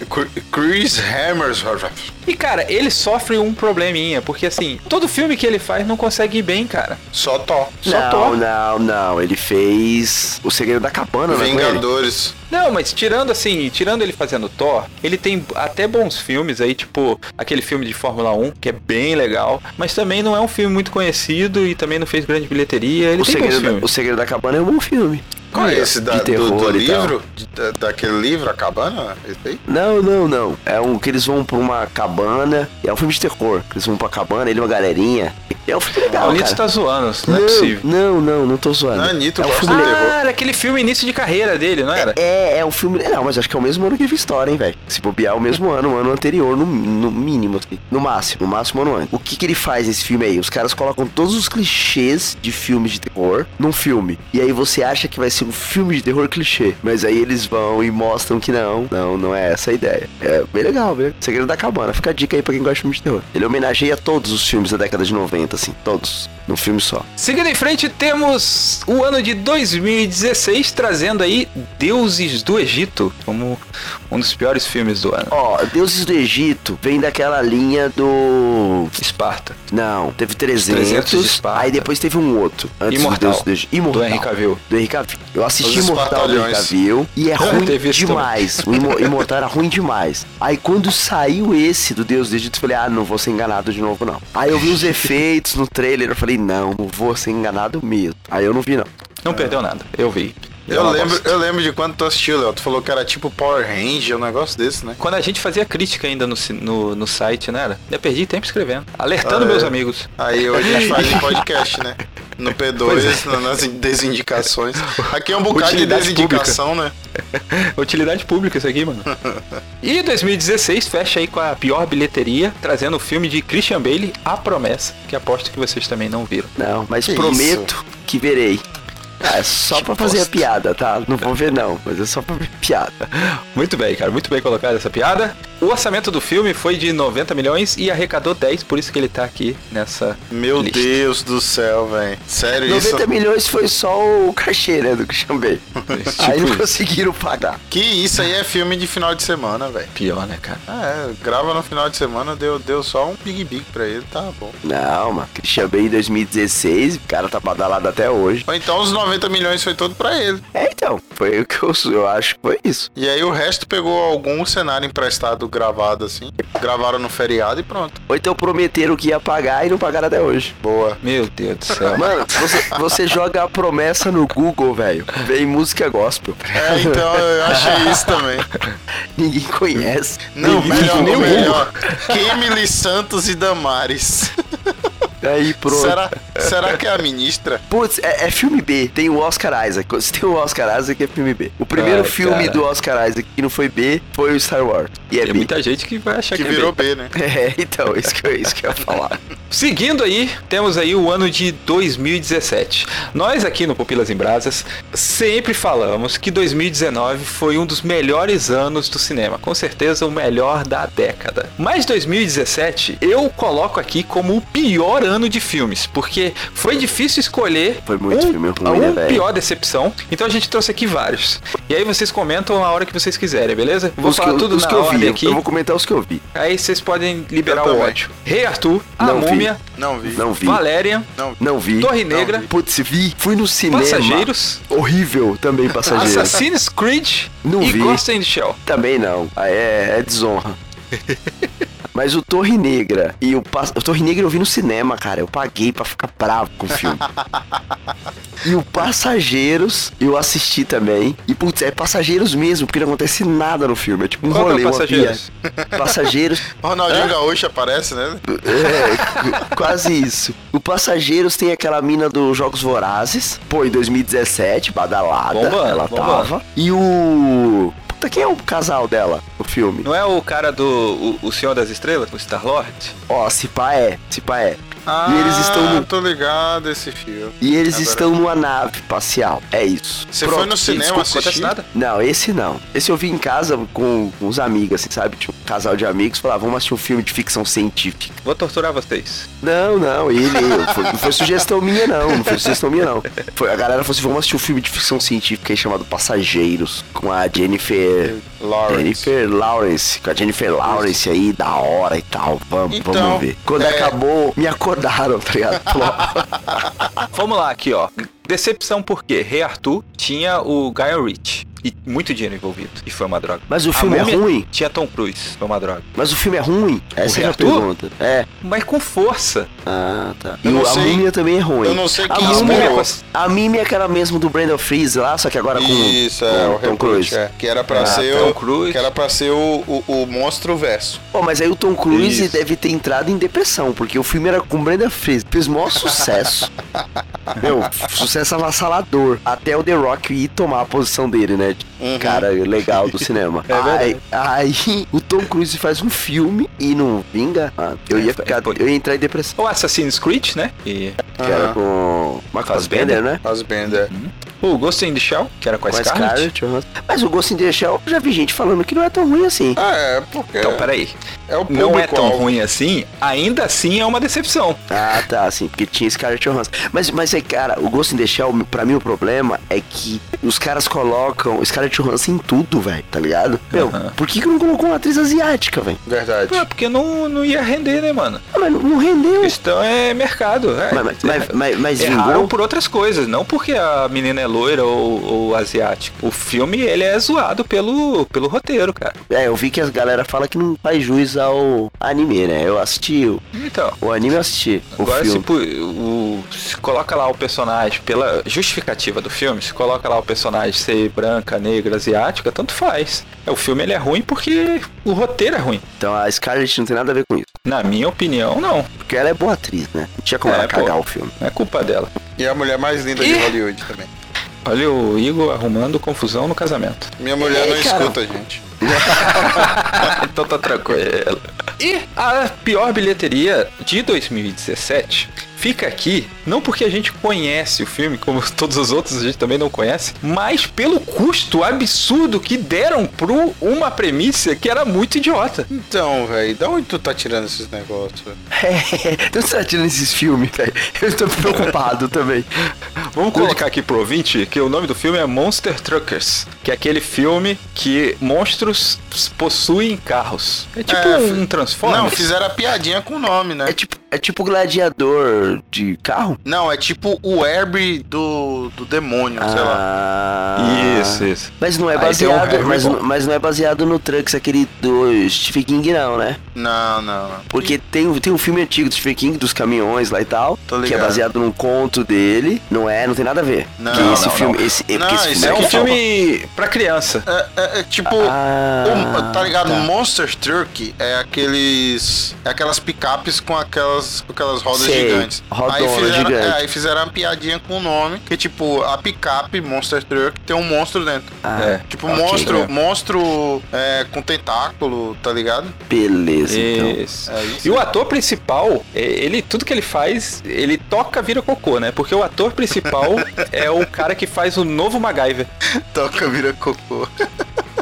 S4: Chris Hemsworth.
S1: E cara, ele sofre um probleminha, porque assim, todo filme que ele faz não consegue ir bem, cara.
S4: Só Thor.
S1: Só
S3: não,
S1: Thor.
S3: não, não. Ele fez O Segredo da Cabana, né?
S4: Vingadores.
S1: Não, mas tirando assim, tirando ele fazendo Thor, ele tem até bons filmes aí, tipo aquele filme de Fórmula 1, que é bem legal, mas também não é um filme muito conhecido e também não fez grande bilheteria. Ele
S3: O
S1: tem bons
S3: Segredo, da,
S1: filmes.
S3: o Segredo da Cabana é um bom filme.
S4: Qual é esse da,
S3: de
S4: do,
S3: terror
S4: do
S3: tal.
S4: livro? Da- daquele livro, a cabana?
S3: Não, não, não. É um que eles vão pra uma cabana. É um filme de terror. Eles vão pra cabana, ele e uma galerinha. É um filme legal,
S1: o Nito tá zoando, não é possível.
S3: não, não, não tô zoando.
S4: Não, Anitta
S3: é um filme legal.
S1: Ah, era aquele filme início de carreira dele, não era?
S3: É, é um filme. Não, mas acho que é o mesmo ano que ele história, hein, velho. Se bobear, é o mesmo ano, o ano anterior, no, no mínimo, assim. No máximo, no máximo ano antes. O que que ele faz nesse filme aí? Os caras colocam todos os clichês de filmes de terror num filme. E aí você acha que vai ser um filme de terror clichê. Mas aí eles vão e mostram que não, não, não é essa a ideia. É bem legal, legal. Segredo da Cabana. Fica a dica aí pra quem gosta de filme de terror. Ele homenageia todos os filmes da década de 90, assim, todos. Num filme só.
S1: Seguindo em frente, temos o ano de 2016 trazendo aí Deuses do Egito como um dos piores filmes do ano.
S3: Ó, Deuses do Egito vem daquela linha do.
S1: Esparta,
S3: Não, teve 300.
S1: 300 de Esparta.
S3: aí depois teve um outro. Antes do
S1: Imortal,
S3: Deus do Egito. Imortal.
S1: do Henry Cavill.
S3: Do Henry Cavill. Eu assisti
S4: Os
S3: Imortal do. Cavill e é ruim demais. O Imo- Imortal era ruim demais. Aí quando saiu esse do Deus do Egito, eu falei, ah, não vou ser enganado de novo, não. Aí eu vi os efeitos no trailer, eu falei, não, não vou ser enganado mesmo. Aí eu não vi, não.
S1: Não perdeu nada, eu vi.
S4: Eu lembro, eu lembro de quando tu assistiu, Léo. Tu falou que era tipo Power Ranger, um negócio desse, né?
S1: Quando a gente fazia crítica ainda no, no, no site, né? era? Eu perdi tempo escrevendo. Alertando
S4: Ah, é.
S1: meus amigos.
S4: Aí hoje a gente faz podcast, né? No
S1: Pois
S4: P2,
S1: é.
S4: nas desindicações. Aqui é um bocado de
S1: Utilidade
S4: desindicação, né?
S1: Utilidade pública isso aqui, mano. e 2016 fecha aí com a pior bilheteria, trazendo o filme de Christian Bale, A Promessa, que aposto que vocês também não viram.
S3: Não, mas
S4: Que
S3: prometo que verei. Ah, é só pra fazer a piada, tá? Não vou ver não, mas é só pra ver piada.
S1: Muito bem, cara, muito bem colocada essa piada. O orçamento do filme foi de 90 milhões e arrecadou 10, por isso que ele tá aqui nessa
S4: Meu
S1: lista.
S4: Deus do céu, velho. Sério
S3: 90
S4: isso?
S3: milhões foi só o cachê, né, do Christian Bale. Aí não
S1: isso.
S3: conseguiram pagar.
S4: Que isso aí é filme de final de semana, velho.
S1: Pior, né, cara?
S4: Ah, é, grava no final de semana, deu, deu só um Big Big pra ele, tá bom.
S3: Não, mano. Christian Bale em 2016, o cara tá badalado até hoje.
S4: Ou então os 90 milhões foi todo pra ele.
S3: É, então, foi o que eu, eu acho que foi isso.
S4: E aí o resto pegou algum cenário emprestado gravado assim, gravaram no feriado e pronto.
S3: Ou então prometeram que ia pagar e não pagaram até hoje.
S4: Boa.
S1: Meu Deus do céu.
S3: Mano, você, você joga a promessa no Google, velho. Vem música gospel.
S4: É, então eu achei isso também.
S3: Ninguém conhece.
S4: Não,
S3: Ninguém-
S4: melhor, melhor. Emily Santos e Damares.
S3: Aí pronto.
S4: Será, será que é a ministra?
S3: Putz, é, é filme B. Tem o Oscar Isaac. Se tem o Oscar Isaac, é filme B. O primeiro
S1: Ai,
S3: filme
S1: cara.
S3: do Oscar Isaac que não foi B foi o Star Wars. E é
S1: Tem
S3: B.
S1: muita gente que vai achar
S4: Que
S1: que, é
S4: virou
S1: bem.
S4: B, né?
S3: É, então, isso que, eu, isso que eu ia falar.
S1: Seguindo aí, temos aí o ano de 2017. Nós aqui no Pupilas em Brasas sempre falamos que 2019 foi um dos melhores anos do cinema, com certeza o melhor da década. Mas 2017 eu coloco aqui como o pior ano de filmes, porque foi difícil escolher
S3: Foi muito
S1: um,
S3: filme ruim,
S1: um
S3: né, velho?
S1: pior decepção. Então a gente trouxe aqui vários. E aí vocês comentam a hora que vocês quiserem, beleza? Vou
S3: os
S1: falar
S3: que, eu-
S1: tudo
S3: os
S1: na
S3: que eu
S1: ordem
S3: vi.
S1: aqui.
S3: Eu vou comentar os que eu vi.
S1: Aí vocês podem liberar o ódio. Rei Arthur, A
S3: Não vi.
S1: Múmia,
S4: Não vi.
S3: Não vi.
S1: Valérian,
S4: Não vi.
S3: Não vi.
S1: Torre Negra,
S4: vi.
S3: Putz, vi. Fui no cinema.
S1: Passageiros,
S3: Horrível também, Passageiros.
S1: Assassin's Creed
S3: Não
S1: e
S3: vi.
S1: Ghost in the Shell.
S3: Também não. Aí É, é desonra. Mas o Torre Negra e o, Pas- o Torre Negra eu vi no cinema, cara. Eu paguei pra ficar bravo com o filme. e o Passageiros eu assisti também. E putz, é Passageiros mesmo, porque não acontece nada no filme. É tipo um
S1: Qual é
S3: rolê, uma
S1: Passageiros?
S3: Passageiros.
S4: Ronaldinho Gaúcho aparece, né?
S3: É, quase isso. O Passageiros tem aquela mina dos Jogos Vorazes. Pô, em 2017, badalada.
S1: Bombando,
S3: ela
S1: bombando.
S3: tava. E o. Puta, quem é o casal dela no filme?
S1: Não é o cara do o, o Senhor das Estrelas, o Star-Lord?
S3: Ó, se pá é, se pá é.
S4: Ah,
S3: E eles estão no-
S4: tô ligado esse filme.
S3: E eles
S4: Agora-
S3: estão numa nave espacial. É isso.
S4: Você
S3: Pronto.
S4: foi no cinema
S1: Desculpa, não acontece
S4: assistir?
S1: nada.
S3: Não, esse não. Esse eu vi em casa com, com uns amigos, assim, sabe? Tinha um casal de amigos falavam, vamos assistir um filme de ficção científica.
S1: Vou torturar vocês.
S3: Não, não, ele. foi- não foi sugestão minha, não. Não foi sugestão minha, não. Foi, a galera falou assim: vamos assistir um filme de ficção científica aí chamado Passageiros. Com a Jennifer.
S4: Lawrence.
S3: Jennifer Lawrence. Com a Jennifer Lawrence aí, da hora e tal. Vamos,
S4: Então,
S3: vamos ver. Quando
S4: é-
S3: acabou, me acordaram, tá ligado?
S1: Vamos lá, aqui, ó. Decepção por quê? Rei Arthur tinha o Guy Ritchie. E muito dinheiro envolvido. E foi uma droga.
S3: Mas o
S1: A
S3: filme é
S1: Múmia
S3: ruim?
S1: Tinha Tom Cruise. Foi uma droga.
S3: Mas o filme é ruim? Essa
S1: Rei
S3: é a pergunta. É.
S1: Mas com força.
S3: Ah, tá. E
S4: Eu
S3: o- a múmia também é ruim.
S4: eu não sei
S3: a
S4: quem
S3: múmia,
S4: inspirou.
S3: A mímia é aquela mesmo do Brandon Freeze lá, só que agora com,
S4: Isso, é,
S3: com
S4: o
S3: Tom
S4: reboot,
S3: Cruise.
S4: é. Que era pra
S1: Ah,
S4: ser
S1: Tom
S4: o.
S1: Cruise.
S4: Que era pra ser o, o, o monstro verso.
S3: Pô, mas aí o Tom Cruise
S4: Isso.
S3: deve ter entrado em depressão, porque o filme era com o Brandon Freeze. Fez maior sucesso. Meu, sucesso avassalador. Até o The Rock ir tomar a posição dele, né? de
S4: Uhum.
S3: Cara legal do cinema.
S1: É
S3: aí, aí o Tom Cruise faz um filme e não vinga. Ah, eu ia ficar.
S1: foi.
S3: Eu ia entrar em depressão.
S1: O Assassin's Creed, né? E
S3: Que era
S4: Aham.
S3: com
S1: Fassbender.
S3: Fassbender, né?
S4: Fassbender.
S1: O Ghost in the Shell, que era com a,
S3: Com Johansson. Mas o Ghost in the Shell, eu já vi gente falando que não é tão ruim assim.
S2: Ah, é, porque
S1: Então, peraí.
S2: é o
S1: Não é tão ruim assim, ainda assim é uma decepção.
S3: Ah, tá, assim, porque tinha Scarlett Johansson. Mas, mas é, cara, o Ghost in the Shell, pra mim o problema é que os caras colocam Scarlett Johansson em tudo, velho, tá ligado? Meu,
S1: Aham.
S3: por que que não colocou uma atriz asiática, velho?
S2: Verdade.
S1: Pô, porque não, não ia render, né, mano?
S3: Ah, mas não, não rendeu.
S1: Questão é mercado. É.
S3: Mas, mas, mas, mas, mas vingou?
S1: por outras coisas, não porque a menina é loira ou, ou asiática. O filme, ele é zoado pelo, pelo roteiro, cara.
S3: É, eu vi que a galera fala que não faz jus ao anime, né? Eu assisti o,
S1: Então,
S3: o anime, eu assisti o
S1: agora se, o, se coloca lá o personagem, pela justificativa do filme, se coloca lá o personagem ser branca, negra, asiática, tanto faz. O filme, ele é ruim porque o roteiro é ruim.
S3: Então a Scarlett não tem nada a ver com isso.
S1: Na minha opinião, não.
S3: Porque ela é boa atriz, né? Não tinha como
S1: É,
S3: ela
S1: pô.
S3: cagar o filme.
S1: Não é culpa dela.
S2: E a mulher mais linda de
S1: Ih!
S2: Hollywood também.
S1: Olha o Igor arrumando confusão no casamento.
S2: Minha mulher
S3: É,
S2: não
S3: cara.
S2: escuta, gente.
S1: então tá tranquilo. E a pior bilheteria de 2017 fica aqui, não porque a gente conhece o filme, como todos os outros a gente também não conhece, mas pelo custo absurdo que deram pro uma premissa que era muito idiota.
S2: Então, velho, da onde tu tá tirando esses negócios?
S3: É, você tá tirando esses filmes, velho. Eu tô preocupado também.
S1: Vamos colocar aqui pro ouvinte que o nome do filme é Monster Truckers, que é aquele filme que monstros possuem carros. É tipo
S2: É,
S1: um Transformers.
S2: Não, fizeram a piadinha com o nome, né?
S3: É tipo, é tipo gladiador de carro?
S2: Não, é tipo o Herbie do, do demônio, sei lá.
S3: Ah.
S1: Isso, isso.
S3: Mas não é
S1: um
S3: baseado,
S1: Harry
S3: mas, mas não é baseado no Trunks, aquele do Stephen King, não, né?
S2: Não, não, não.
S3: Porque tem, tem um filme antigo do Stephen King, dos caminhões lá e tal,
S2: Tô
S3: que é baseado num conto dele. Não é, não tem nada a ver.
S2: Não,
S3: Porque esse
S1: não,
S3: filme,
S1: não.
S3: esse, é
S2: Não,
S3: porque esse
S1: É
S3: filme
S1: um filme pra criança.
S2: É, é- é tipo.
S3: Ah,
S2: o- tá ligado?
S3: tá.
S2: Monster Truck é aqueles. É aquelas picapes com aquelas, com aquelas rodas
S3: Sei,
S2: gigantes. aí fizeram,
S3: gigante.
S2: é, aí fizeram uma piadinha com o nome, que tipo, a picape Monster Truck tem um monstro dentro.
S3: Ah,
S1: É.
S2: Tipo,
S1: Ok,
S2: monstro, monstro é, com tentáculo, tá ligado?
S3: beleza, então.
S1: Isso.
S2: É isso.
S1: E o ator principal, é, ele tudo que ele faz, ele toca vira cocô, né? Porque o ator principal é o cara que faz o novo MacGyver.
S2: Toca vira cocô.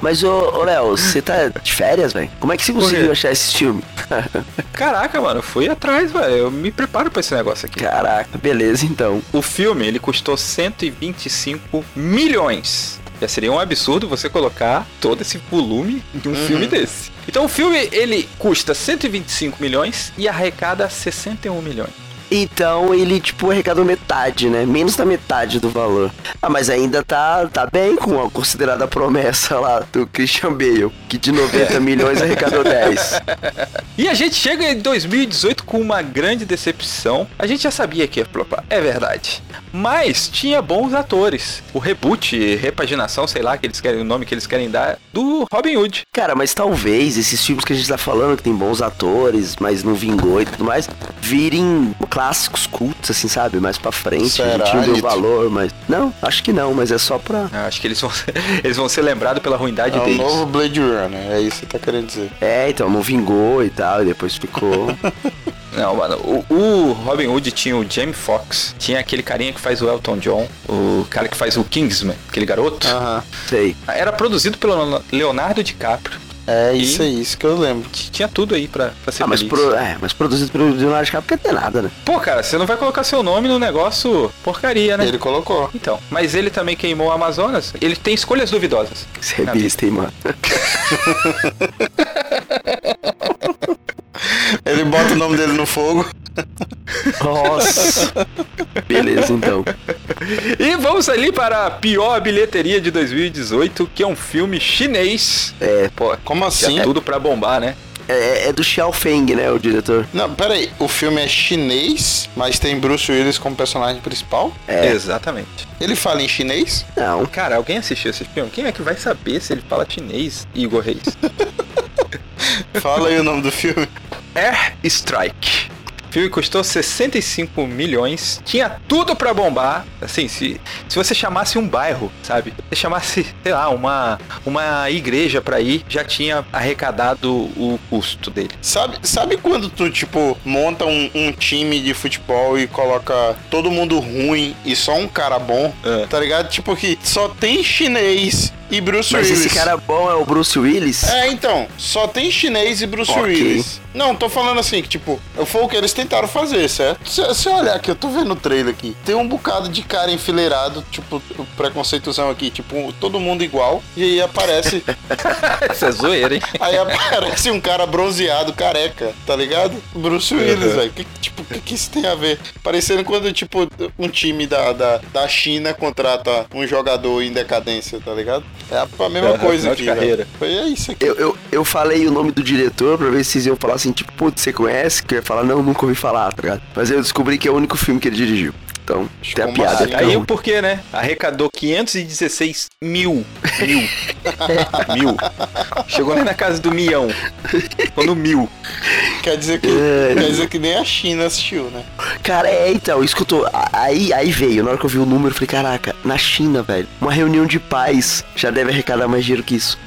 S3: Mas, ô, ô Léo, você tá de férias, velho? Como é que você conseguiu achar esse filme?
S1: Caraca, mano, eu fui atrás, velho. Eu me preparo pra esse negócio aqui.
S3: Caraca, beleza, então.
S1: O filme, ele custou 125 milhões. Já seria um absurdo você colocar todo esse volume de um filme desse. Então o filme, ele custa 125 milhões e arrecada 61 milhões.
S3: Então ele, tipo, arrecadou metade, né? Menos da metade do valor. Ah, mas ainda tá, tá bem com a considerada promessa lá do Christian Bale, que de 90 milhões arrecadou 10.
S1: E a gente chega em 2018 com uma grande decepção. A gente já sabia que ia flopar, é verdade. Mas tinha bons atores. O reboot, repaginação, sei lá, que eles querem, o nome que eles querem dar, do Robin Hood.
S3: Cara, mas talvez esses filmes que a gente tá falando, que tem bons atores, mas não vingou e tudo mais, virem clássicos cultos, assim, sabe? Mais pra frente. a
S2: Será,
S3: gente não deu valor, mas. Não, acho que não, mas é só pra.
S1: Eu Acho que eles vão ser, eles vão ser lembrados pela ruindade
S2: É o
S1: deles.
S2: novo Blade Runner, é isso que você tá querendo dizer.
S3: É, então, não vingou e tal, e depois ficou.
S1: Não, mano, o, o Robin Hood tinha o Jamie Foxx, tinha aquele carinha que faz o Elton John, o cara que faz o Kingsman, aquele garoto.
S2: Aham.
S3: Sei.
S1: Era produzido pelo Leonardo DiCaprio.
S2: É isso aí, isso que eu lembro.
S1: Tinha tudo aí pra, pra ser
S3: Ah, mas, pro, é, mas produzido pelo Leonardo DiCaprio não tem nada, né?
S1: Pô, cara, você não vai colocar seu nome no negócio porcaria, né?
S2: Ele colocou.
S1: Então, mas ele também queimou o Amazonas. Ele tem escolhas duvidosas.
S3: Você é besta, hein, mano?
S2: Ele bota o nome dele no fogo.
S3: Nossa. Beleza, então.
S1: E vamos ali para a pior bilheteria de 2018, que é um filme chinês.
S3: É,
S1: Pô,
S2: Como assim?
S1: tinha tudo pra bombar, né?
S3: é, é do Xiao Feng, né, o diretor?
S2: Não, peraí, o filme é chinês, mas tem Bruce Willis como personagem principal?
S3: É.
S1: Exatamente.
S2: Ele fala em chinês?
S3: Não.
S1: Cara, alguém assistiu esse filme? Quem é que vai saber se ele fala chinês, Igor Reis?
S2: Fala aí o nome do filme.
S1: Air Strike. O filme custou 65 milhões, tinha tudo pra bombar. Assim, se, se você chamasse um bairro, sabe? Se chamasse, sei lá, uma, uma igreja pra ir, já tinha arrecadado o custo dele.
S2: Sabe, sabe quando tu, tipo, monta um, um time de futebol e coloca todo mundo ruim e só um cara bom?
S1: É.
S2: Tá ligado? Tipo que só tem chinês e Bruce
S3: Mas
S2: Willis.
S3: esse cara bom é o Bruce Willis?
S2: É, então, só tem chinês e Bruce
S3: Ok.
S2: Willis. Não, tô falando assim, que tipo, foi o que eles tentaram fazer, certo? Se você olhar aqui, eu tô vendo o trailer aqui, tem um bocado de cara enfileirado, tipo, o preconceitozão aqui, tipo, todo mundo igual, e aí aparece,
S1: Essa é zoeira, hein?
S2: aí aparece um cara bronzeado, careca, tá ligado? Bruce Willis, velho. Que, tipo, o que, que isso tem a ver? Parecendo quando, tipo, um time da, da, da China contrata um jogador em decadência, tá ligado? É a, a mesma
S1: Aham,
S2: coisa aqui, velho. Foi é isso aqui.
S3: Eu, eu, eu falei o nome do diretor pra ver se vocês iam falar assim, tipo, putz, você conhece? Que eu ia falar, não, nunca ouvi falar, tá ligado? Mas eu descobri que é o único filme que ele dirigiu. Então, tem a piada.
S2: assim?
S1: Aí o porquê, né? Arrecadou 516 mil. Mil. mil. Chegou nem na casa do milhão. Ficou no mil.
S2: Quer dizer que,
S3: É.
S2: quer dizer que nem a China assistiu, né?
S3: Cara, é, então, isso que eu tô. a- Aí, aí veio, na hora que eu vi o número, eu falei, caraca, na China, velho, uma reunião de pais já deve arrecadar mais dinheiro que isso.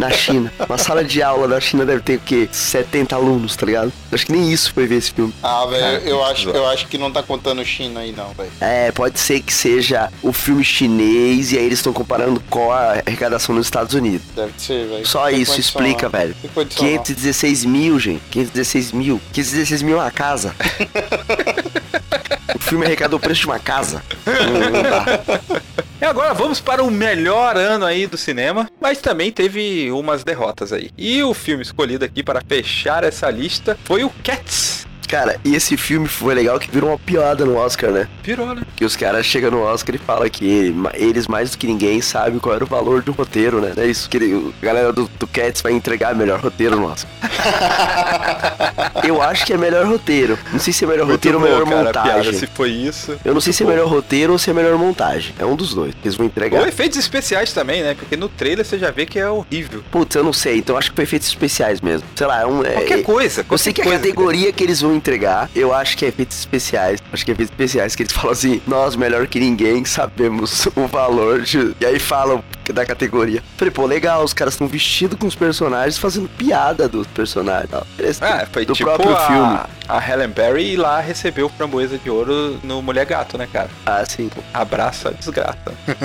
S3: Na China. Uma sala de aula da China deve ter o quê? 70 alunos, tá ligado? Acho que nem isso foi ver esse filme.
S2: Ah, velho, eu acho, eu acho que não tá contando China aí não, velho.
S3: É, pode ser que seja o filme chinês e aí eles estão comparando com a arrecadação nos Estados Unidos.
S2: Deve ser, velho.
S3: Só
S2: Tem
S3: isso, explica,
S2: não.
S3: velho.
S2: Tem condição, não.
S3: 516 mil, gente. 516 mil. 516 mil é uma casa. o filme arrecadou o preço de uma casa. Não, não dá.
S1: E agora vamos para o melhor ano aí do cinema, mas também teve umas derrotas aí. E o filme escolhido aqui para fechar essa lista foi o Cats.
S3: Cara, e esse filme foi legal que virou uma piada no Oscar, né?
S1: Virou, né?
S3: Que os caras chegam no Oscar e falam que eles, mais do que ninguém, sabem qual era o valor do roteiro, né? É isso que ele- a galera do, do Cats vai entregar melhor roteiro no Oscar. Eu acho que é melhor roteiro. Não sei se é melhor roteiro ou
S1: Muito
S3: melhor
S1: bom, cara, a piada,
S3: montagem.
S1: se foi isso.
S3: Eu não sei se é melhor roteiro ou se é melhor montagem. É um dos dois. Eles vão
S1: Ou
S3: entregar.
S1: efeitos especiais também, né? Porque no trailer você já vê que é horrível.
S3: Putz, eu não sei. Então acho que foi efeitos especiais mesmo. Sei lá, é um. É,
S1: Qualquer coisa.
S3: Eu sei que a
S1: qualquer coisa,
S3: categoria que eles vão entregar, eu acho que é efeitos especiais. Acho que é efeitos especiais que eles falam assim, nós melhor que ninguém sabemos o valor de... E aí falam da categoria. Falei, pô, legal, os caras estão vestidos com os personagens, fazendo piada dos personagens. tal.
S1: Ah, foi
S3: do
S1: tipo
S3: próprio
S1: a,
S3: filme.
S1: a Helen Berry lá recebeu framboesa de ouro no Mulher Gato, né, cara?
S3: Ah, sim.
S1: Abraça desgraça.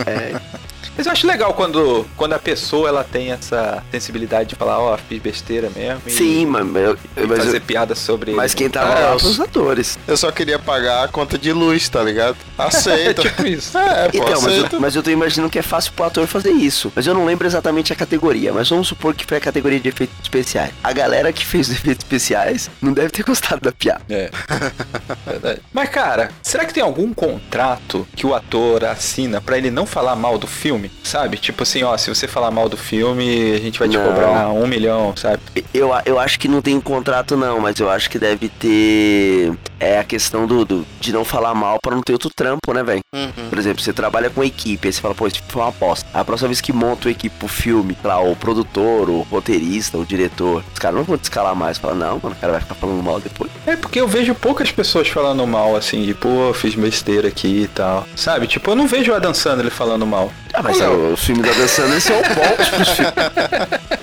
S3: É,
S1: Mas eu acho legal quando, quando a pessoa ela tem essa sensibilidade de falar, ó, fiz besteira mesmo. e-
S3: sim, mas, eu-
S1: E
S3: mas,
S1: fazer
S3: eu-
S1: piada sobre
S3: mas quem tava
S2: É,
S3: lá
S2: eu-
S3: os atores.
S2: Eu só queria pagar a conta de luz, tá ligado? Aceita.
S1: tipo isso.
S2: É, pô,
S3: Então, mas eu, mas eu tô imaginando que é fácil pro ator fazer isso. Mas eu não lembro exatamente a categoria. Mas vamos supor que foi a categoria de efeitos especiais. A galera que fez os efeitos especiais não deve ter gostado da piada.
S1: É. Verdade. Mas, cara, será que tem algum contrato que o ator assina pra ele não falar mal do filme? Sabe? Tipo assim, ó, se você falar mal do filme, a gente vai te
S3: Não.
S1: cobrar um milhão, sabe?
S3: Eu, eu acho que não tem contrato, não, mas eu acho que deve ter. É a questão do, do- de não falar mal pra não ter outro trampo, né, velho?
S2: Uhum.
S3: Por exemplo, você trabalha com equipe, aí você fala, pô, esse filme foi uma aposta. A próxima vez que monta uma equipe pro filme, lá, o produtor, o roteirista, o diretor, os caras não vão te escalar mais. Fala, não, mano, o cara vai ficar falando mal depois.
S1: É porque eu vejo poucas pessoas falando mal, assim, de, pô, fiz besteira aqui e tal. Sabe? Tipo, eu não vejo o Adam Sandler falando mal.
S3: Ah, mas é,
S2: Não.
S3: o filme da Dan Sandler são bons pros filmes.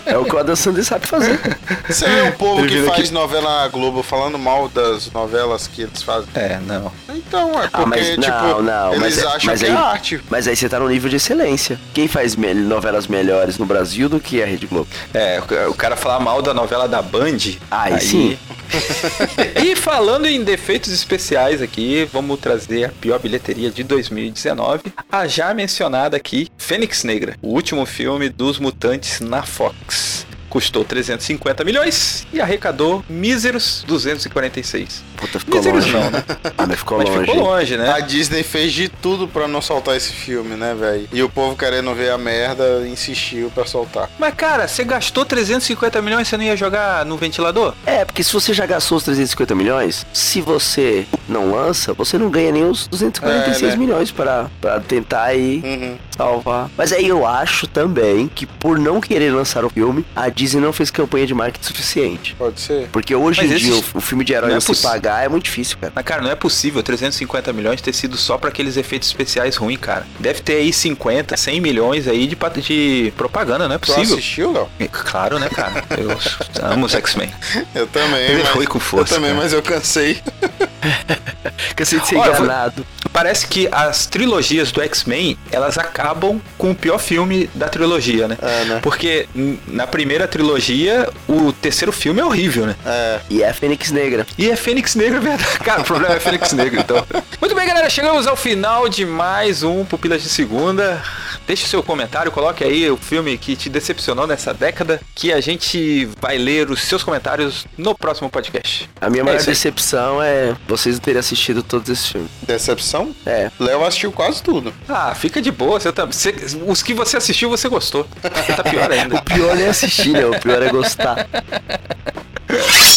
S3: É o que o Adam Sandler sabe fazer.
S2: Você vê o povo
S1: Ele
S2: que faz
S1: aqui-
S2: novela na Globo falando mal das novelas que eles fazem.
S1: É, não.
S2: Então, é porque,
S3: Ah, mas
S2: tipo,
S3: não, não,
S2: eles
S3: mas, é-
S2: acham
S3: mas
S2: que
S3: aí,
S2: é arte.
S3: Mas aí você tá no nível de excelência. Quem faz me- novelas melhores no Brasil do que a Rede Globo?
S1: É, o- o cara falar mal da novela da Band.
S3: Aí sim.
S1: e falando em defeitos especiais aqui, vamos trazer a pior bilheteria de 2019. A já mencionada aqui, Fênix Negra, o último filme dos mutantes na Fox. Custou 350 milhões e arrecadou míseros 246.
S3: Puta, ficou
S1: Míseros
S3: longe.
S1: não, né?
S3: Ah, mas ficou
S1: Mas
S3: longe.
S1: ficou longe, né?
S2: A Disney fez de tudo pra não soltar esse filme, né, velho? E o povo querendo ver a merda insistiu pra soltar.
S1: Mas cara, você gastou 350 milhões e você não ia jogar no ventilador?
S3: É, porque se você já gastou os 350 milhões, se você não lança, você não ganha nem os 246
S2: É, né?
S3: milhões pra, pra tentar aí
S2: Uhum.
S3: Salvar. Mas aí eu acho também que por não querer lançar o filme, a Disney não fez campanha de marketing suficiente.
S4: Pode ser.
S3: Porque hoje
S1: Mas
S3: em dia o, filme de herói
S1: não é
S3: você
S1: poss-
S3: pagar é muito difícil, cara.
S1: Mas, cara, não é possível 350 milhões ter sido só pra aqueles efeitos especiais ruins, cara. Deve ter aí 50, 100 milhões aí de, de propaganda, não é possível.
S4: assistiu, Léo?
S1: Claro, né, cara? Eu amo os X-Men.
S4: Eu também.
S1: Ele foi com força,
S4: Eu também,
S1: cara.
S4: mas eu cansei.
S3: Cansei de ser
S1: Olha,
S3: enganado.
S1: Parece que as trilogias do X-Men, elas acabam com o pior filme da trilogia, né?
S4: É, né?
S1: Porque na primeira trilogia, o terceiro filme é horrível, né?
S4: É.
S3: E é a Fênix Negra.
S1: E é Fênix Negra, é verdade. Cara, o problema é Fênix Negra, então. Muito bem, galera. Chegamos ao final de mais um Pupilas de Segunda. Deixe seu comentário, coloque aí o filme que te decepcionou nessa década, que a gente vai ler os seus comentários no próximo podcast.
S3: A minha
S1: É
S3: maior
S1: aí.
S3: decepção é vocês não terem assistido todos esses filmes.
S4: Decepção?
S3: É.
S4: Léo assistiu quase tudo.
S1: Ah, fica de boa. Você você- os que você assistiu, você gostou. Você tá pior ainda.
S3: O pior não é assistir, né? O pior é gostar.